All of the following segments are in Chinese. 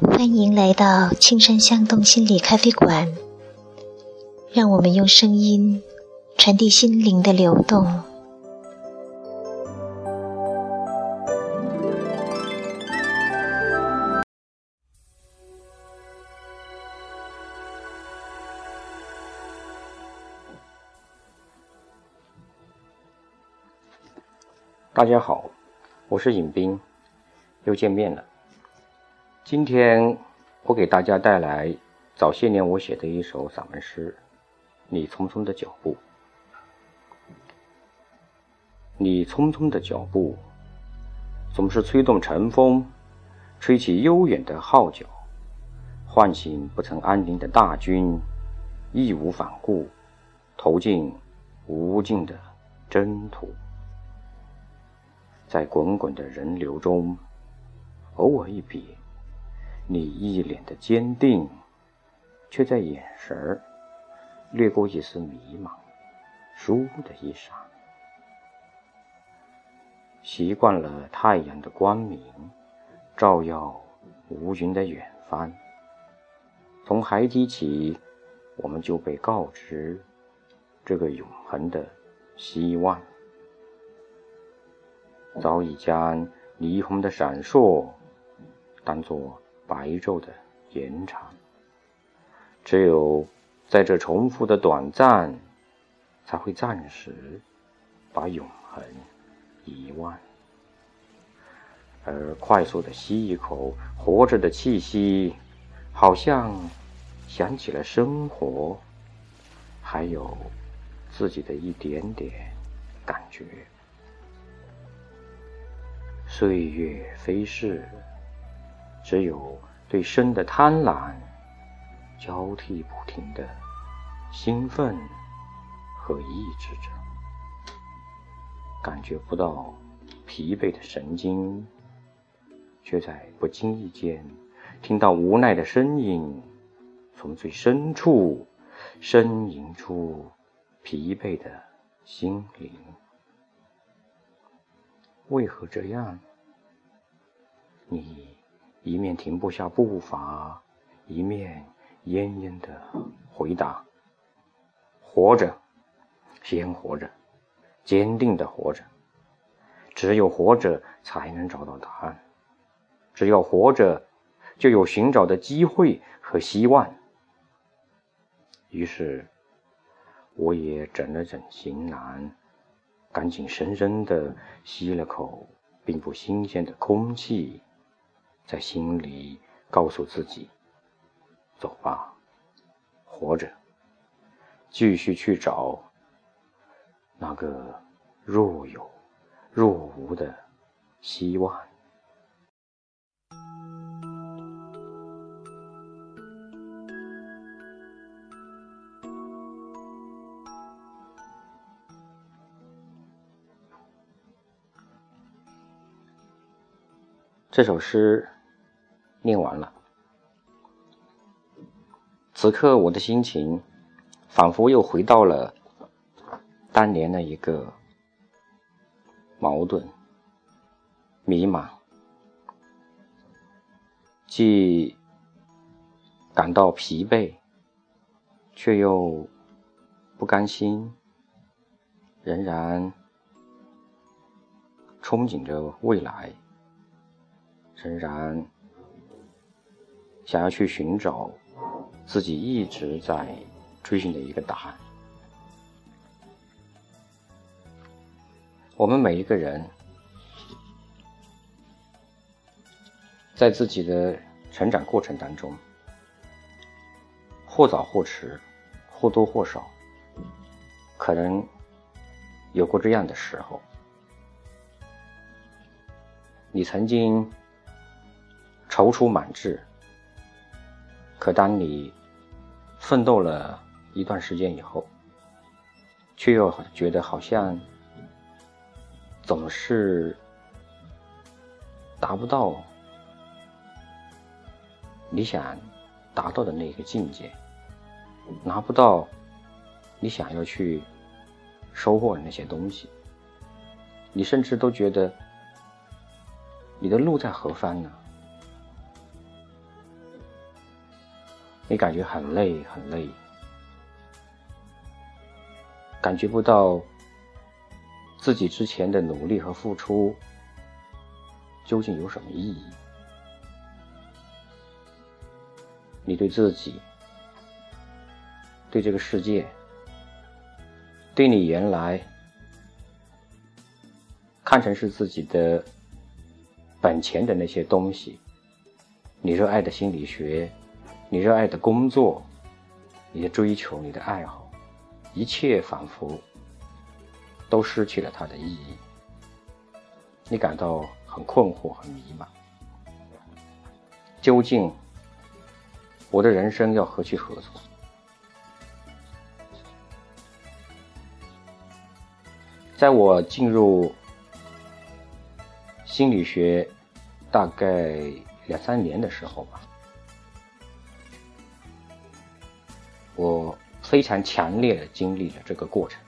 欢迎来到青山向东心理咖啡馆，让我们用声音传递心灵的流动。大家好，我是尹斌，又见面了。今天我给大家带来早些年我写的一首散文诗《你匆匆的脚步》。你匆匆的脚步，总是吹动晨风，吹起悠远的号角，唤醒不曾安宁的大军，义无反顾，投进无尽的征途。在滚滚的人流中，偶尔一瞥，你一脸的坚定，却在眼神儿掠过一丝迷茫。倏的一闪，习惯了太阳的光明，照耀无云的远方。从孩提起，我们就被告知这个永恒的希望。早已将霓虹的闪烁当作白昼的延长，只有在这重复的短暂，才会暂时把永恒遗忘。而快速的吸一口活着的气息，好像想起了生活，还有自己的一点点感觉。岁月飞逝，只有对生的贪婪交替不停的兴奋和抑制着，感觉不到疲惫的神经，却在不经意间听到无奈的声音，从最深处呻吟出疲惫的心灵。为何这样？你一面停不下步伐，一面奄奄的回答：“活着，先活着，坚定的活着。只有活着，才能找到答案。只要活着，就有寻找的机会和希望。”于是，我也整了整行囊，赶紧深深的吸了口并不新鲜的空气。在心里告诉自己：“走吧，活着，继续去找那个若有若无的希望。”这首诗。念完了，此刻我的心情仿佛又回到了当年的一个矛盾、迷茫，既感到疲惫，却又不甘心，仍然憧憬着未来，仍然。想要去寻找自己一直在追寻的一个答案。我们每一个人在自己的成长过程当中，或早或迟，或多或少，可能有过这样的时候，你曾经踌躇满志。可当你奋斗了一段时间以后，却又觉得好像总是达不到你想达到的那个境界，拿不到你想要去收获的那些东西，你甚至都觉得你的路在何方呢？你感觉很累很累，感觉不到自己之前的努力和付出究竟有什么意义？你对自己、对这个世界、对你原来看成是自己的本钱的那些东西，你热爱的心理学。你热爱的工作，你的追求，你的爱好，一切仿佛都失去了它的意义。你感到很困惑，很迷茫。究竟我的人生要何去何从？在我进入心理学大概两三年的时候吧。非常强烈的经历了这个过程，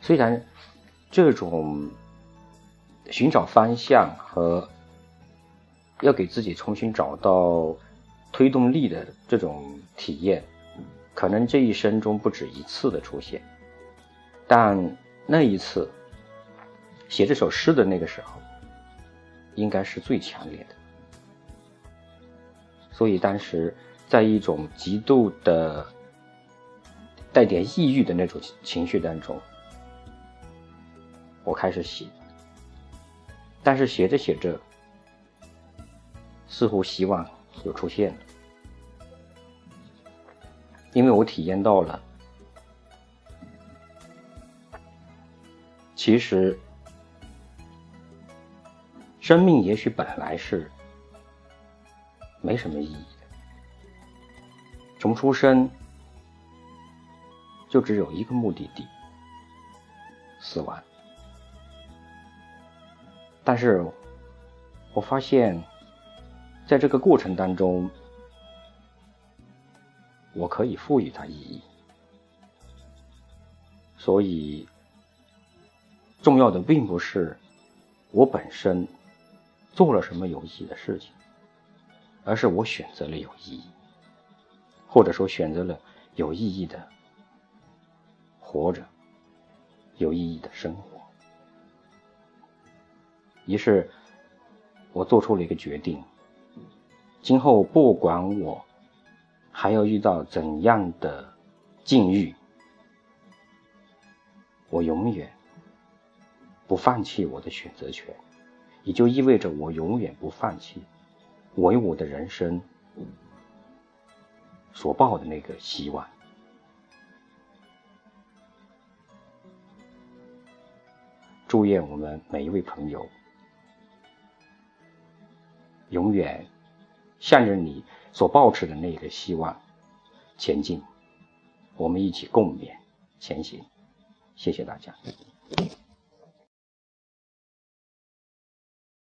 虽然这种寻找方向和要给自己重新找到推动力的这种体验，可能这一生中不止一次的出现，但那一次写这首诗的那个时候，应该是最强烈的，所以当时。在一种极度的带点抑郁的那种情绪当中，我开始写，但是写着写着，似乎希望又出现了，因为我体验到了，其实生命也许本来是没什么意义。从出生就只有一个目的地——死亡。但是，我发现，在这个过程当中，我可以赋予它意义。所以，重要的并不是我本身做了什么有意义的事情，而是我选择了有意义。或者说选择了有意义的活着，有意义的生活。于是，我做出了一个决定：今后不管我还要遇到怎样的境遇，我永远不放弃我的选择权，也就意味着我永远不放弃为我的人生。所抱的那个希望，祝愿我们每一位朋友永远向着你所抱持的那个希望前进，我们一起共勉前行。谢谢大家。